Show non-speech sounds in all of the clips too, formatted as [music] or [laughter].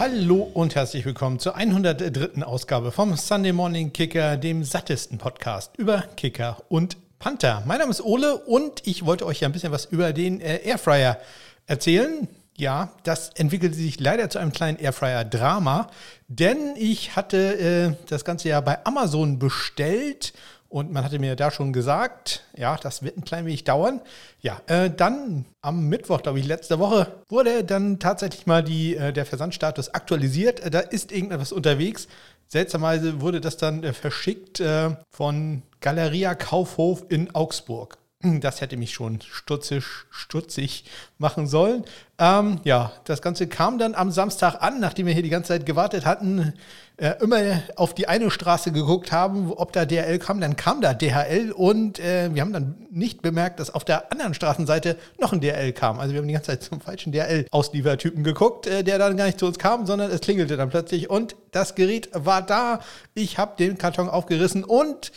Hallo und herzlich willkommen zur 103. Ausgabe vom Sunday Morning Kicker, dem sattesten Podcast über Kicker und Panther. Mein Name ist Ole und ich wollte euch ja ein bisschen was über den äh, Airfryer erzählen. Ja, das entwickelte sich leider zu einem kleinen Airfryer-Drama, denn ich hatte äh, das Ganze ja bei Amazon bestellt und man hatte mir da schon gesagt, ja, das wird ein klein wenig dauern. Ja, äh, dann am Mittwoch, glaube ich, letzte Woche, wurde dann tatsächlich mal die, äh, der Versandstatus aktualisiert. Äh, da ist irgendetwas unterwegs. Seltsamerweise wurde das dann äh, verschickt äh, von Galeria Kaufhof in Augsburg. Das hätte mich schon stutzig, stutzig machen sollen. Ähm, ja, das Ganze kam dann am Samstag an, nachdem wir hier die ganze Zeit gewartet hatten, äh, immer auf die eine Straße geguckt haben, ob da DHL kam. Dann kam da DHL und äh, wir haben dann nicht bemerkt, dass auf der anderen Straßenseite noch ein DHL kam. Also wir haben die ganze Zeit zum falschen DHL-Ausliefertypen geguckt, äh, der dann gar nicht zu uns kam, sondern es klingelte dann plötzlich und das Gerät war da. Ich habe den Karton aufgerissen und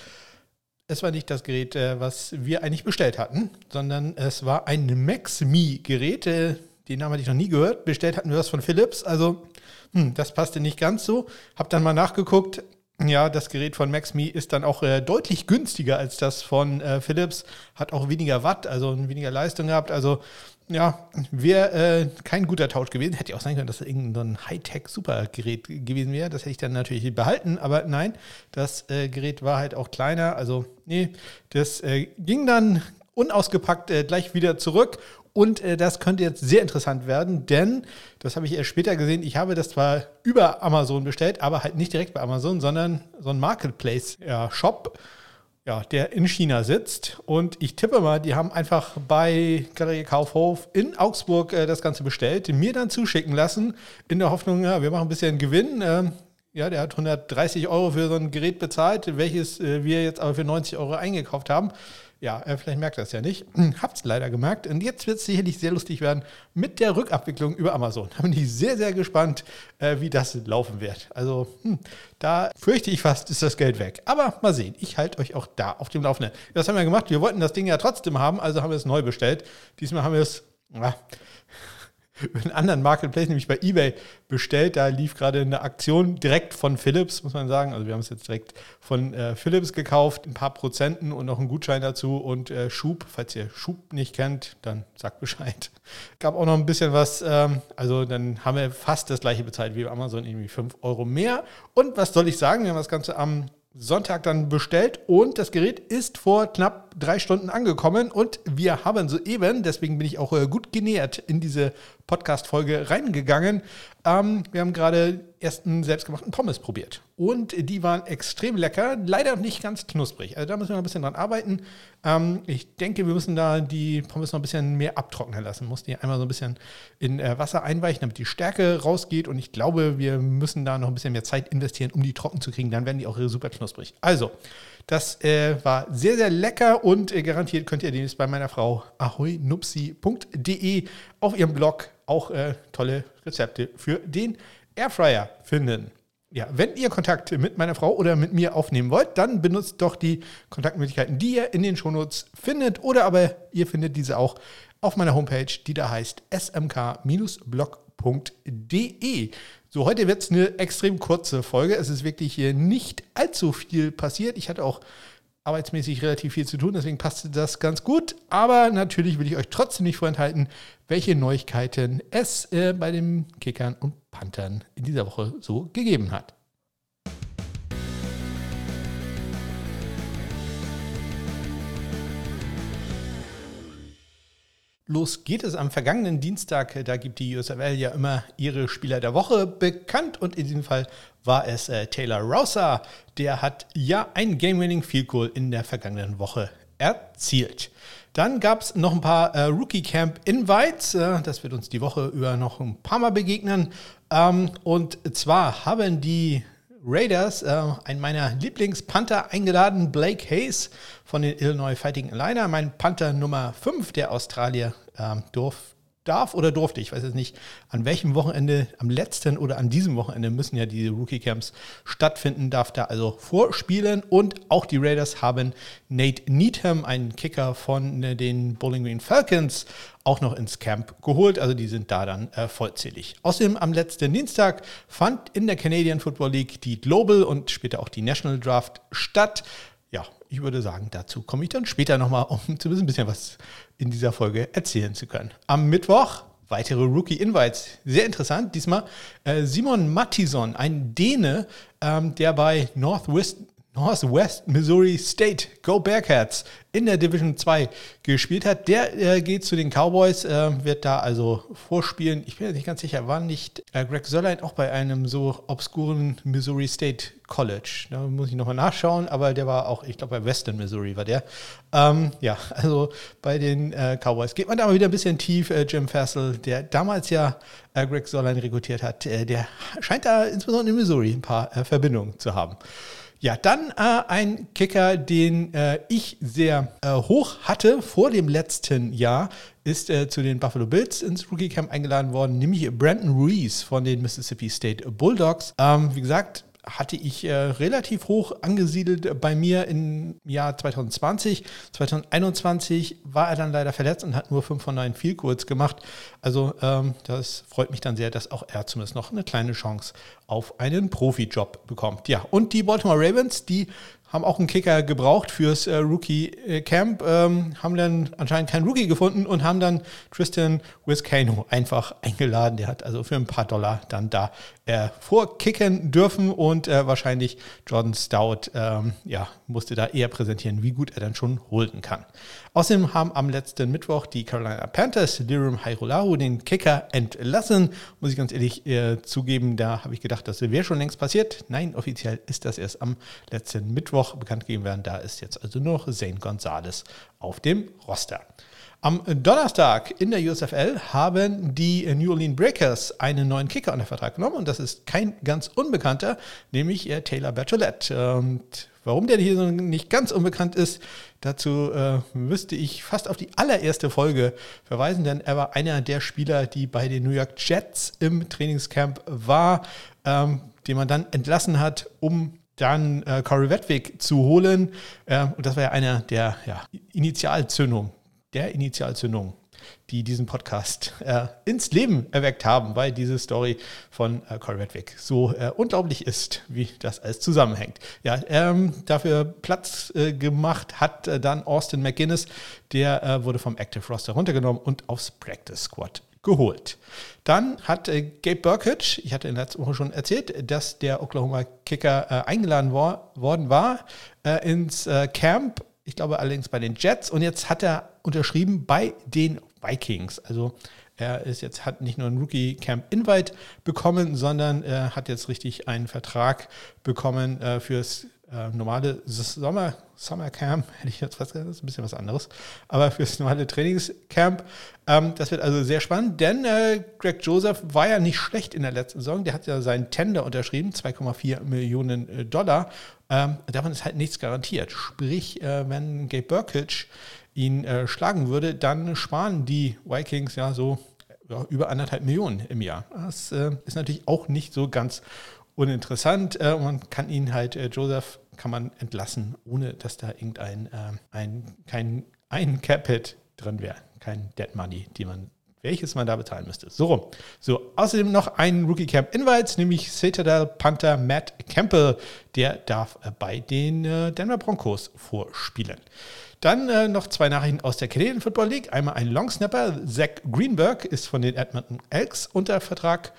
es war nicht das Gerät, äh, was wir eigentlich bestellt hatten, sondern es war ein MaxMe-Gerät. Den Namen hatte ich noch nie gehört. Bestellt hatten wir das von Philips. Also, hm, das passte nicht ganz so. Hab dann mal nachgeguckt. Ja, das Gerät von MaxMe ist dann auch äh, deutlich günstiger als das von äh, Philips. Hat auch weniger Watt, also weniger Leistung gehabt. Also ja, wäre äh, kein guter Tausch gewesen. Hätte ja auch sein können, dass das irgendein Hightech-Supergerät gewesen wäre. Das hätte ich dann natürlich behalten, aber nein, das äh, Gerät war halt auch kleiner. Also, nee, das äh, ging dann unausgepackt äh, gleich wieder zurück. Und äh, das könnte jetzt sehr interessant werden, denn, das habe ich erst später gesehen, ich habe das zwar über Amazon bestellt, aber halt nicht direkt bei Amazon, sondern so ein Marketplace-Shop. Ja, der in China sitzt. Und ich tippe mal, die haben einfach bei Galerie Kaufhof in Augsburg äh, das Ganze bestellt, mir dann zuschicken lassen, in der Hoffnung, ja, wir machen ein bisschen Gewinn. Ähm, ja, der hat 130 Euro für so ein Gerät bezahlt, welches äh, wir jetzt aber für 90 Euro eingekauft haben. Ja, äh, vielleicht merkt er es ja nicht. [clears throat] Habt es leider gemerkt. Und jetzt wird es sicherlich sehr lustig werden mit der Rückabwicklung über Amazon. Da bin ich sehr, sehr gespannt, äh, wie das laufen wird. Also, hm, da fürchte ich fast, ist das Geld weg. Aber mal sehen. Ich halte euch auch da auf dem Laufenden. Das haben wir gemacht. Wir wollten das Ding ja trotzdem haben, also haben wir es neu bestellt. Diesmal haben wir es. [laughs] einen anderen Marketplace, nämlich bei eBay, bestellt. Da lief gerade eine Aktion direkt von Philips, muss man sagen. Also wir haben es jetzt direkt von äh, Philips gekauft, ein paar Prozenten und noch einen Gutschein dazu und äh, Schub. Falls ihr Schub nicht kennt, dann sagt Bescheid. [laughs] Gab auch noch ein bisschen was. Ähm, also dann haben wir fast das gleiche bezahlt wie bei Amazon, irgendwie 5 Euro mehr. Und was soll ich sagen? Wir haben das Ganze am Sonntag dann bestellt und das Gerät ist vor knapp drei Stunden angekommen und wir haben soeben, deswegen bin ich auch äh, gut genähert in diese Podcast-Folge reingegangen. Ähm, wir haben gerade ersten selbstgemachten Pommes probiert und die waren extrem lecker, leider nicht ganz knusprig. Also da müssen wir noch ein bisschen dran arbeiten. Ähm, ich denke, wir müssen da die Pommes noch ein bisschen mehr abtrocknen lassen. Muss die einmal so ein bisschen in äh, Wasser einweichen, damit die Stärke rausgeht und ich glaube, wir müssen da noch ein bisschen mehr Zeit investieren, um die trocken zu kriegen. Dann werden die auch super knusprig. Also, das äh, war sehr, sehr lecker und äh, garantiert könnt ihr den jetzt bei meiner Frau ahoynupsi.de auf ihrem Blog auch äh, tolle Rezepte für den Airfryer finden. Ja, wenn ihr Kontakt mit meiner Frau oder mit mir aufnehmen wollt, dann benutzt doch die Kontaktmöglichkeiten, die ihr in den Shownotes findet. Oder aber ihr findet diese auch auf meiner Homepage, die da heißt smk-blog.de. So, heute wird es eine extrem kurze Folge. Es ist wirklich hier nicht allzu viel passiert. Ich hatte auch arbeitsmäßig relativ viel zu tun, deswegen passte das ganz gut. Aber natürlich will ich euch trotzdem nicht vorenthalten, welche Neuigkeiten es äh, bei den Kickern und Panthern in dieser Woche so gegeben hat. Los geht es am vergangenen Dienstag. Da gibt die USFL ja immer ihre Spieler der Woche bekannt und in diesem Fall war es äh, Taylor Rouser. Der hat ja ein Game-Winning Field Goal in der vergangenen Woche erzielt. Dann gab es noch ein paar äh, Rookie Camp Invites. Äh, das wird uns die Woche über noch ein paar Mal begegnen. Ähm, und zwar haben die Raiders äh, einen meiner Lieblingspanther eingeladen, Blake Hayes von den Illinois Fighting Illiner. Mein Panther Nummer 5, der Australier, ähm, durf, darf oder durfte, ich weiß jetzt nicht, an welchem Wochenende, am letzten oder an diesem Wochenende müssen ja die Rookie Camps stattfinden, darf da also vorspielen und auch die Raiders haben Nate Needham, einen Kicker von den Bowling Green Falcons, auch noch ins Camp geholt, also die sind da dann äh, vollzählig. Außerdem am letzten Dienstag fand in der Canadian Football League die Global und später auch die National Draft statt. Ich würde sagen, dazu komme ich dann später nochmal, um [laughs] zu ein bisschen was in dieser Folge erzählen zu können. Am Mittwoch weitere Rookie-Invites. Sehr interessant. Diesmal äh, Simon Mattison, ein Däne, ähm, der bei Northwest, Northwest Missouri State, Go Bearcats, in der Division 2 gespielt hat. Der äh, geht zu den Cowboys, äh, wird da also vorspielen. Ich bin mir nicht ganz sicher, war nicht äh, Greg Sörlein auch bei einem so obskuren Missouri State College? Da muss ich nochmal nachschauen, aber der war auch, ich glaube, bei Western Missouri war der. Ähm, ja, [laughs] also bei den äh, Cowboys geht man da mal wieder ein bisschen tief. Äh, Jim Fassel, der damals ja äh, Greg Sörlein rekrutiert hat, der scheint da insbesondere in Missouri ein paar Verbindungen zu haben. Ja, dann äh, ein Kicker, den äh, ich sehr äh, hoch hatte vor dem letzten Jahr, ist äh, zu den Buffalo Bills ins Rookie Camp eingeladen worden, nämlich Brandon Ruiz von den Mississippi State Bulldogs. Ähm, wie gesagt, hatte ich äh, relativ hoch angesiedelt bei mir im Jahr 2020. 2021 war er dann leider verletzt und hat nur 5 von 9 Field Goals gemacht. Also ähm, das freut mich dann sehr, dass auch er zumindest noch eine kleine Chance auf einen Profi-Job bekommt. Ja, und die Baltimore Ravens, die haben auch einen Kicker gebraucht fürs äh, Rookie-Camp, ähm, haben dann anscheinend keinen Rookie gefunden und haben dann Tristan Wiskano einfach eingeladen. Der hat also für ein paar Dollar dann da äh, vorkicken dürfen und äh, wahrscheinlich Jordan Stout ähm, ja, musste da eher präsentieren, wie gut er dann schon holden kann. Außerdem haben am letzten Mittwoch die Carolina Panthers Lirum Hairolahu den Kicker entlassen. Muss ich ganz ehrlich äh, zugeben, da habe ich gedacht, das wäre schon längst passiert. Nein, offiziell ist das erst am letzten Mittwoch bekannt gegeben werden. Da ist jetzt also noch Zane Gonzalez auf dem Roster. Am Donnerstag in der USFL haben die New Orleans Breakers einen neuen Kicker unter Vertrag genommen und das ist kein ganz unbekannter, nämlich Taylor Bachelette. Und warum der hier so nicht ganz unbekannt ist, dazu äh, müsste ich fast auf die allererste Folge verweisen, denn er war einer der Spieler, die bei den New York Jets im Trainingscamp war, ähm, den man dann entlassen hat, um dann äh, Corey Wedwig zu holen. Äh, und das war ja einer der ja, Initialzündungen der Initialzündung, die diesen Podcast äh, ins Leben erweckt haben, weil diese Story von äh, Corey Redwick so äh, unglaublich ist, wie das alles zusammenhängt. Ja, ähm, dafür Platz äh, gemacht hat äh, dann Austin McGuinness, der äh, wurde vom Active Roster runtergenommen und aufs Practice Squad geholt. Dann hat äh, Gabe Burkett, ich hatte in der letzten Woche schon erzählt, dass der Oklahoma Kicker äh, eingeladen war, worden war äh, ins Camp ich glaube allerdings bei den Jets und jetzt hat er unterschrieben bei den Vikings. Also er ist jetzt hat nicht nur ein Rookie Camp Invite bekommen, sondern er hat jetzt richtig einen Vertrag bekommen äh, fürs äh, normale Sommer, Summer [laughs] hätte ich jetzt fast gesagt, das ist ein bisschen was anderes, aber fürs normale Trainingscamp. Ähm, das wird also sehr spannend, denn äh, Greg Joseph war ja nicht schlecht in der letzten Saison. Der hat ja seinen Tender unterschrieben, 2,4 Millionen äh, Dollar. Ähm, davon ist halt nichts garantiert. Sprich, äh, wenn Gabe Burkitsch ihn äh, schlagen würde, dann sparen die Vikings ja so ja, über anderthalb Millionen im Jahr. Das äh, ist natürlich auch nicht so ganz uninteressant. Äh, man kann ihn halt, äh, Joseph kann man entlassen, ohne dass da irgendein äh, ein, kein ein Cap-Hit drin wäre. Kein Dead Money, die man welches man da bezahlen müsste. So rum. So, außerdem noch ein Rookie Camp Invites, nämlich Citadel Panther Matt Campbell. Der darf äh, bei den äh, Denver Broncos vorspielen. Dann äh, noch zwei Nachrichten aus der Canadian Football League. Einmal ein Longsnapper. Zach Greenberg ist von den Edmonton Elks unter Vertrag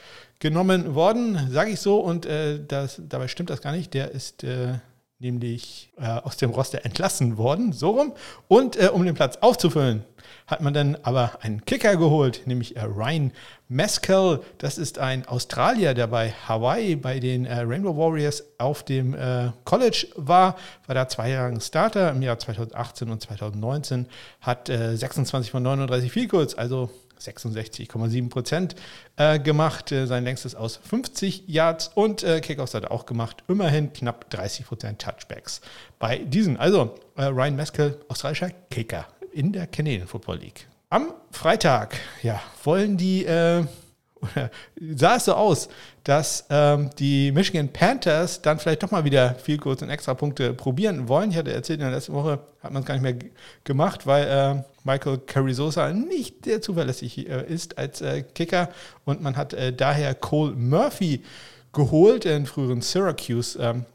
genommen worden, sage ich so. Und äh, das, dabei stimmt das gar nicht. Der ist äh, nämlich äh, aus dem Roster entlassen worden, so rum. Und äh, um den Platz aufzufüllen, hat man dann aber einen Kicker geholt, nämlich äh, Ryan Mescal. Das ist ein Australier, der bei Hawaii bei den äh, Rainbow Warriors auf dem College war, war da zwei Jahre Starter im Jahr 2018 und 2019, hat 26 von 39 Field Goals, also 66,7 Prozent äh, gemacht. Äh, sein längstes aus 50 Yards und äh, Kickoffs hat er auch gemacht. Immerhin knapp 30 Prozent Touchbacks bei diesen. Also äh, Ryan Meskel, australischer Kicker in der Canadian Football League. Am Freitag, ja, wollen die, sah es so aus, dass ähm, die Michigan Panthers dann vielleicht doch mal wieder viel kurz und extra Punkte probieren wollen. Ich hatte erzählt, in der letzten Woche hat man es gar nicht mehr gemacht, weil äh, Michael Carrizosa nicht sehr zuverlässig äh, ist als äh, Kicker und man hat äh, daher Cole Murphy geholt, den früheren Syracuse ähm,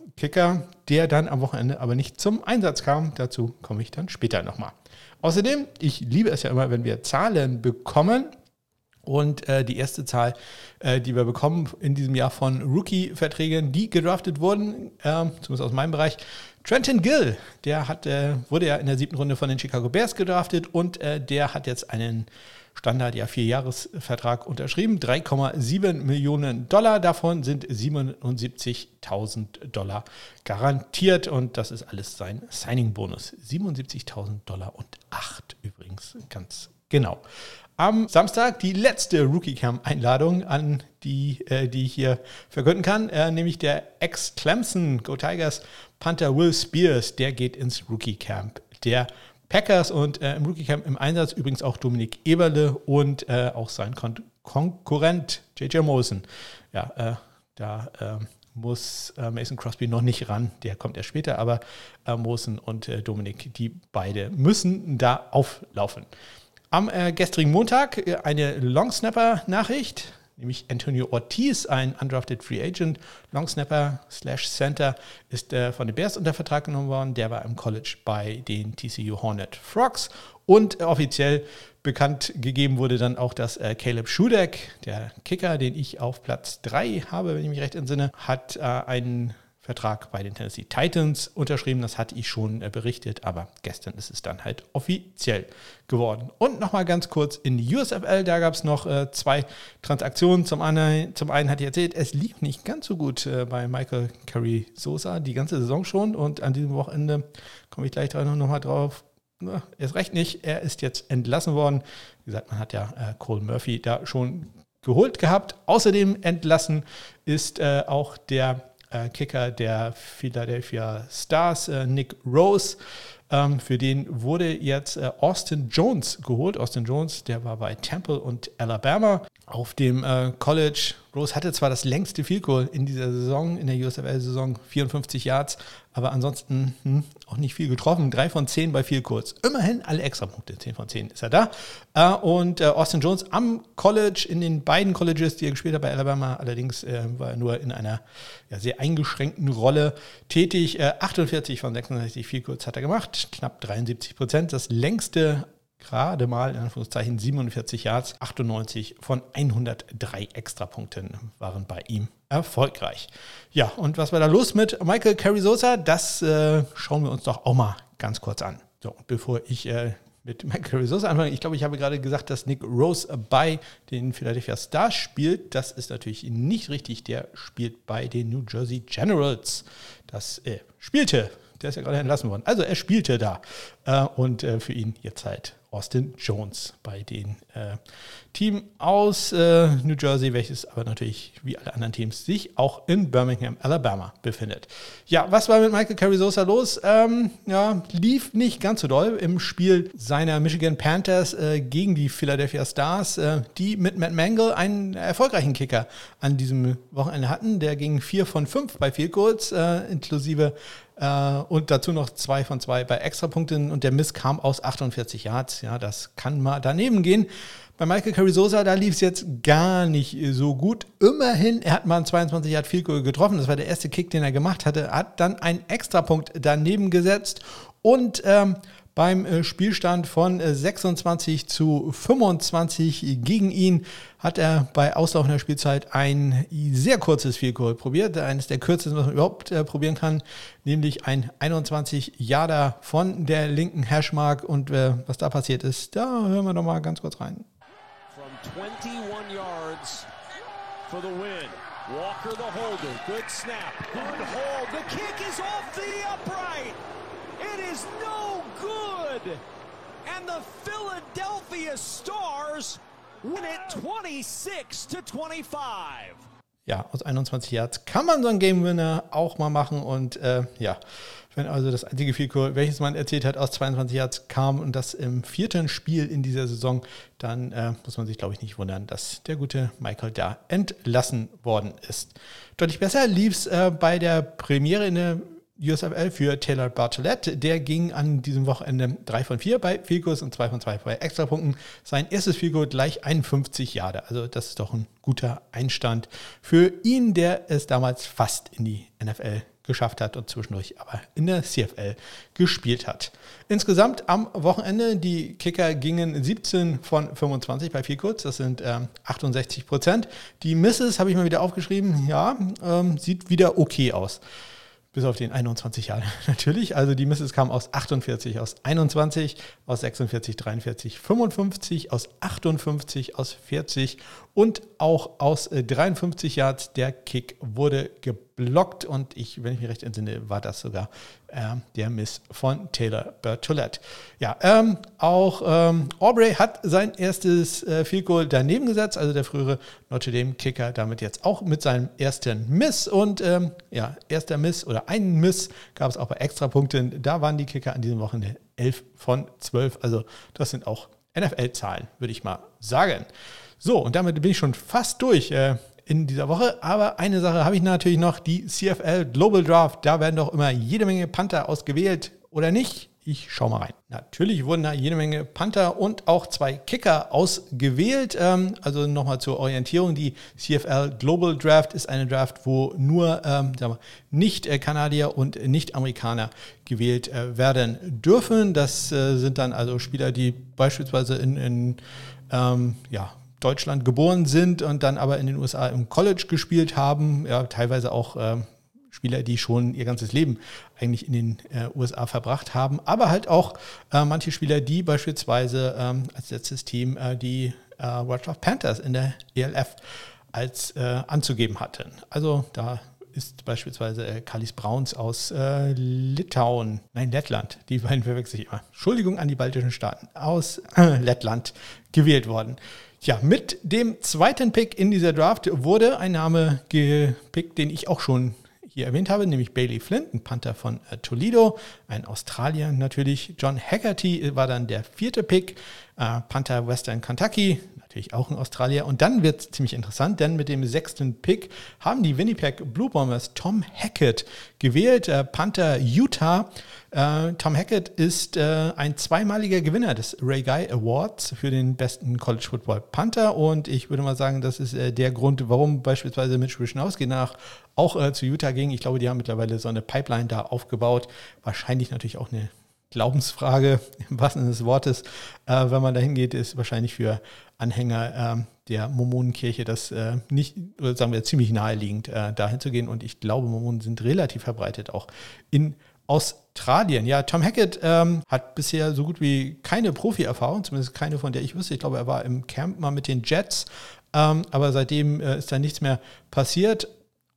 der dann am Wochenende aber nicht zum Einsatz kam. Dazu komme ich dann später nochmal. Außerdem, ich liebe es ja immer, wenn wir Zahlen bekommen. Und äh, die erste Zahl, äh, die wir bekommen in diesem Jahr von Rookie-Verträgen, die gedraftet wurden, äh, zumindest aus meinem Bereich. Trenton Gill, der hat, äh, wurde ja in der siebten Runde von den Chicago Bears gedraftet und äh, der hat jetzt einen Standard, ja, Vierjahresvertrag unterschrieben. 3,7 Millionen Dollar, davon sind 77.000 Dollar garantiert und das ist alles sein Signing-Bonus. 77.000 Dollar und 8 übrigens, ganz genau. Am Samstag die letzte Rookie Camp Einladung an die, äh, die ich hier verkünden kann, äh, nämlich der Ex-Clemson Go Tigers Panther Will Spears, der geht ins Rookie Camp. Der Packers und äh, im Rookie Camp im Einsatz übrigens auch Dominik Eberle und äh, auch sein Kon Konkurrent JJ Mosen. Ja, äh, da äh, muss äh, Mason Crosby noch nicht ran, der kommt erst später, aber äh, Mosen und Dominik, die beide müssen da auflaufen. Am gestrigen Montag eine Longsnapper-Nachricht nämlich Antonio Ortiz, ein undrafted Free Agent, Longsnapper slash Center, ist äh, von den Bears unter Vertrag genommen worden. Der war im College bei den TCU Hornet Frogs und äh, offiziell bekannt gegeben wurde dann auch, dass äh, Caleb Schudeck, der Kicker, den ich auf Platz 3 habe, wenn ich mich recht entsinne, hat äh, einen Vertrag bei den Tennessee Titans unterschrieben. Das hatte ich schon äh, berichtet, aber gestern ist es dann halt offiziell geworden. Und nochmal ganz kurz in die USFL, da gab es noch äh, zwei Transaktionen. Zum einen, zum einen hat ich erzählt, es lief nicht ganz so gut äh, bei Michael Curry Sosa die ganze Saison schon und an diesem Wochenende komme ich gleich nochmal drauf. Na, ist recht nicht, er ist jetzt entlassen worden. Wie gesagt, man hat ja äh, Cole Murphy da schon geholt gehabt. Außerdem entlassen ist äh, auch der Kicker der Philadelphia Stars, äh, Nick Rose. Ähm, für den wurde jetzt äh, Austin Jones geholt. Austin Jones, der war bei Temple und Alabama auf dem äh, College. Rose hatte zwar das längste Field Goal in dieser Saison, in der USFL-Saison, 54 Yards, aber ansonsten hm, auch nicht viel getroffen. Drei von zehn bei Field Goals. Immerhin alle Extrapunkte. Zehn von zehn ist er da. Äh, und äh, Austin Jones am College, in den beiden Colleges, die er gespielt hat bei Alabama, allerdings äh, war er nur in einer ja, sehr eingeschränkten Rolle tätig. 48 äh, von 66 Field Goals hat er gemacht, knapp 73 Prozent. Das längste gerade mal in Anführungszeichen 47 Yards, 98 von 103 Extrapunkten waren bei ihm erfolgreich. Ja, und was war da los mit Michael Carrizosa? Das äh, schauen wir uns doch auch mal ganz kurz an. So, bevor ich äh, mit Michael Carrizosa anfange, ich glaube, ich habe gerade gesagt, dass Nick Rose bei den Philadelphia Stars spielt. Das ist natürlich nicht richtig. Der spielt bei den New Jersey Generals. Das äh, spielte der ist ja gerade entlassen worden. Also er spielte da. Äh, und äh, für ihn jetzt halt Austin Jones bei dem äh, Team aus äh, New Jersey, welches aber natürlich wie alle anderen Teams sich auch in Birmingham, Alabama befindet. Ja, was war mit Michael Carrizosa los? Ähm, ja, lief nicht ganz so doll im Spiel seiner Michigan Panthers äh, gegen die Philadelphia Stars, äh, die mit Matt Mangle einen erfolgreichen Kicker an diesem Wochenende hatten. Der ging 4 von 5 bei Field Goals, äh, inklusive äh, und dazu noch zwei von zwei bei Extrapunkten und der Miss kam aus 48 Yards. Ja, das kann mal daneben gehen. Bei Michael Carrizosa, da lief es jetzt gar nicht so gut. Immerhin, er hat mal einen 22 Yard Field Goal getroffen. Das war der erste Kick, den er gemacht hatte. Hat dann einen Extrapunkt daneben gesetzt und ähm, beim äh, Spielstand von 26 äh, zu 25 gegen ihn hat er bei auslaufender Spielzeit ein sehr kurzes Field Goal probiert, eines der kürzesten, was man überhaupt äh, probieren kann, nämlich ein 21 Yarder von der linken Hashmark und äh, was da passiert ist, da hören wir noch mal ganz kurz rein. From 21 yards for the win. Walker the holder, good snap, good hold. The kick is off the upright. Is no good. And the Philadelphia Stars win it 26 to 25. ja, aus 21 Yards kann man so einen Game Winner auch mal machen und äh, ja, wenn also das einzige Goal, welches man erzählt hat, aus 22 Yards kam und das im vierten Spiel in dieser Saison, dann äh, muss man sich, glaube ich, nicht wundern, dass der gute Michael da entlassen worden ist. Deutlich besser lief es äh, bei der Premiere in der USFL für Taylor Bartlett. Der ging an diesem Wochenende 3 von 4 bei Field und 2 von 2 bei Extrapunkten. Sein erstes Field gleich 51 Jahre. Also das ist doch ein guter Einstand für ihn, der es damals fast in die NFL geschafft hat und zwischendurch aber in der CFL gespielt hat. Insgesamt am Wochenende, die Kicker gingen 17 von 25 bei Field das sind ähm, 68 Prozent. Die Misses habe ich mal wieder aufgeschrieben, ja, ähm, sieht wieder okay aus bis auf den 21 Jahren [laughs] natürlich. Also die Misses kamen aus 48, aus 21, aus 46, 43, 55, aus 58, aus 40 und auch aus 53 äh, Yards. Der Kick wurde geblockt und ich, wenn ich mich recht entsinne, war das sogar äh, der Miss von Taylor Bertolette. Ja, ähm, auch ähm, Aubrey hat sein erstes äh, Field Goal daneben gesetzt, also der frühere Notre Dame Kicker damit jetzt auch mit seinem ersten Miss und ähm, ja, erster Miss oder einen Miss gab es auch bei Extrapunkten. Da waren die Kicker an diesem Wochenende 11 von 12, also das sind auch NFL-Zahlen, würde ich mal sagen. So, und damit bin ich schon fast durch äh, in dieser Woche. Aber eine Sache habe ich natürlich noch, die CFL Global Draft. Da werden doch immer jede Menge Panther ausgewählt, oder nicht? Ich schaue mal rein. Natürlich wurden da jede Menge Panther und auch zwei Kicker ausgewählt. Ähm, also nochmal zur Orientierung. Die CFL Global Draft ist eine Draft, wo nur ähm, Nicht-Kanadier und Nicht-Amerikaner gewählt äh, werden dürfen. Das äh, sind dann also Spieler, die beispielsweise in, in ähm, ja, Deutschland geboren sind und dann aber in den USA im College gespielt haben, ja, teilweise auch äh, Spieler, die schon ihr ganzes Leben eigentlich in den äh, USA verbracht haben, aber halt auch äh, manche Spieler, die beispielsweise ähm, als letztes Team äh, die äh, Wildlife Panthers in der ELF als äh, anzugeben hatten. Also da ist beispielsweise äh, Kalis Brauns aus äh, Litauen, nein, Lettland, die beiden verwechsel ich immer. Entschuldigung an die baltischen Staaten, aus äh, Lettland gewählt worden. Ja, mit dem zweiten Pick in dieser Draft wurde ein Name gepickt, den ich auch schon hier erwähnt habe, nämlich Bailey Flint, ein Panther von äh, Toledo, ein Australier natürlich. John Haggerty war dann der vierte Pick, äh, Panther Western Kentucky, natürlich auch ein Australier. Und dann wird es ziemlich interessant, denn mit dem sechsten Pick haben die Winnipeg Blue Bombers Tom Hackett gewählt, äh, Panther Utah. Äh, Tom Hackett ist äh, ein zweimaliger Gewinner des Ray Guy Awards für den besten College Football Panther und ich würde mal sagen, das ist äh, der Grund, warum beispielsweise Mitch Wischnowski nach auch äh, zu Utah ging. Ich glaube, die haben mittlerweile so eine Pipeline da aufgebaut. Wahrscheinlich natürlich auch eine Glaubensfrage [laughs] im wahrsten Sinne des Wortes, äh, wenn man da hingeht, ist wahrscheinlich für Anhänger äh, der Mormonenkirche das äh, nicht, oder sagen wir ziemlich naheliegend, äh, dahin zu gehen. Und ich glaube, Mormonen sind relativ verbreitet auch in Australien. Ja, Tom Hackett ähm, hat bisher so gut wie keine Profi-Erfahrung, zumindest keine, von der ich wüsste. Ich glaube, er war im Camp mal mit den Jets, ähm, aber seitdem äh, ist da nichts mehr passiert.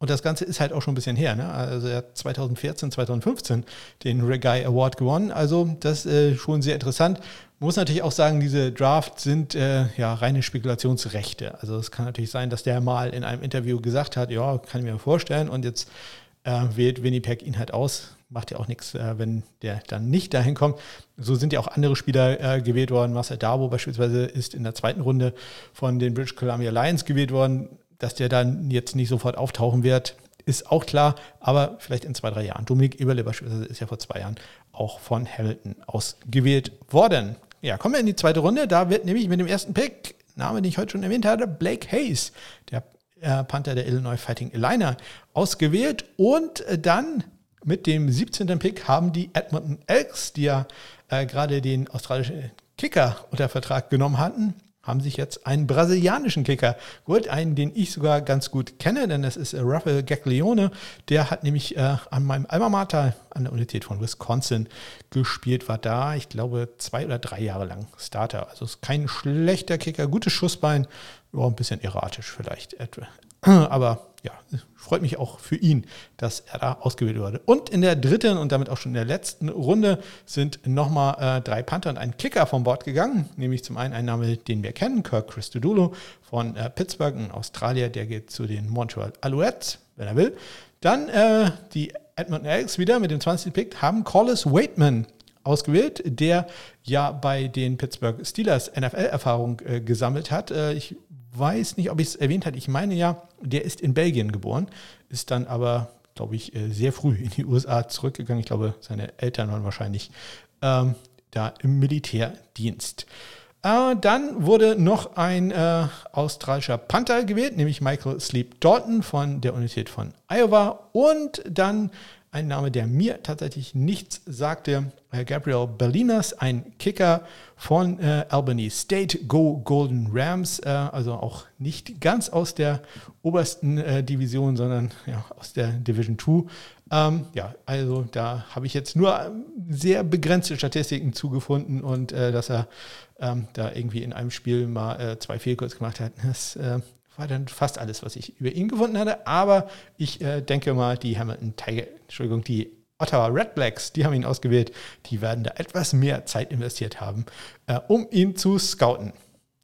Und das Ganze ist halt auch schon ein bisschen her. Ne? Also er hat 2014, 2015 den Regai Award gewonnen. Also das ist äh, schon sehr interessant. Muss natürlich auch sagen, diese Drafts sind äh, ja reine Spekulationsrechte. Also es kann natürlich sein, dass der mal in einem Interview gesagt hat, ja, kann ich mir vorstellen. Und jetzt äh, wählt Winnipeg ihn halt aus. Macht ja auch nichts, äh, wenn der dann nicht dahin kommt. So sind ja auch andere Spieler äh, gewählt worden. Marcel Dabo beispielsweise ist in der zweiten Runde von den British Columbia Lions gewählt worden dass der dann jetzt nicht sofort auftauchen wird, ist auch klar, aber vielleicht in zwei, drei Jahren. Dominik Eberle beispielsweise ist ja vor zwei Jahren auch von Hamilton ausgewählt worden. Ja, kommen wir in die zweite Runde. Da wird nämlich mit dem ersten Pick, Name, den ich heute schon erwähnt hatte, Blake Hayes, der äh, Panther der Illinois Fighting Illiner, ausgewählt. Und äh, dann mit dem 17. Pick haben die Edmonton Elks, die ja äh, gerade den australischen Kicker unter Vertrag genommen hatten, haben sich jetzt einen brasilianischen Kicker geholt, einen, den ich sogar ganz gut kenne, denn das ist äh, Rafael Gaglione. Der hat nämlich äh, an meinem Alma Mater an der Universität von Wisconsin gespielt, war da, ich glaube, zwei oder drei Jahre lang Starter. Also ist kein schlechter Kicker, gutes Schussbein, war ein bisschen erratisch vielleicht [clears throat] Aber ja, freut mich auch für ihn, dass er da ausgewählt wurde. Und in der dritten und damit auch schon in der letzten Runde sind nochmal äh, drei Panther und ein Kicker vom Bord gegangen. Nämlich zum einen ein Name, den wir kennen, Kirk Christodoulou von äh, Pittsburgh, ein Australier, der geht zu den Montreal Alouettes, wenn er will. Dann äh, die Edmonton Elks wieder mit dem 20. Pick haben Collis Waitman ausgewählt, der ja bei den Pittsburgh Steelers NFL-Erfahrung äh, gesammelt hat. Äh, ich weiß nicht, ob ich es erwähnt habe. Ich meine ja, der ist in Belgien geboren, ist dann aber, glaube ich, äh, sehr früh in die USA zurückgegangen. Ich glaube, seine Eltern waren wahrscheinlich ähm, da im Militärdienst. Äh, dann wurde noch ein äh, australischer Panther gewählt, nämlich Michael Sleep Dalton von der Universität von Iowa. Und dann ein Name, der mir tatsächlich nichts sagte. Äh, Gabriel Berlinas, ein Kicker von äh, Albany State, Go Golden Rams, äh, also auch nicht ganz aus der obersten äh, Division, sondern ja, aus der Division 2. Ähm, ja, also da habe ich jetzt nur ähm, sehr begrenzte Statistiken zugefunden und äh, dass er ähm, da irgendwie in einem Spiel mal äh, zwei Fehlkurs gemacht hat, das war dann fast alles, was ich über ihn gefunden hatte. Aber ich äh, denke mal, die Hamilton Tiger, Entschuldigung, die Ottawa Red Blacks, die haben ihn ausgewählt. Die werden da etwas mehr Zeit investiert haben, äh, um ihn zu scouten.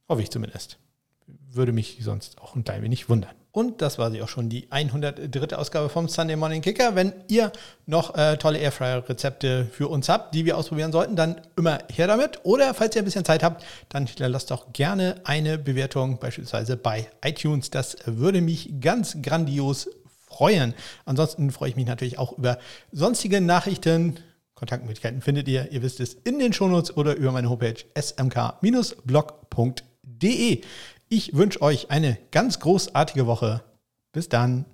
Hoffe ich zumindest. Würde mich sonst auch ein klein wenig wundern. Und das war sie auch schon, die 103. Ausgabe vom Sunday Morning Kicker. Wenn ihr noch äh, tolle Airfryer-Rezepte für uns habt, die wir ausprobieren sollten, dann immer her damit. Oder falls ihr ein bisschen Zeit habt, dann lasst doch gerne eine Bewertung beispielsweise bei iTunes. Das würde mich ganz grandios freuen. Ansonsten freue ich mich natürlich auch über sonstige Nachrichten. Kontaktmöglichkeiten findet ihr, ihr wisst es, in den Shownotes oder über meine Homepage smk-blog.de. Ich wünsche euch eine ganz großartige Woche. Bis dann.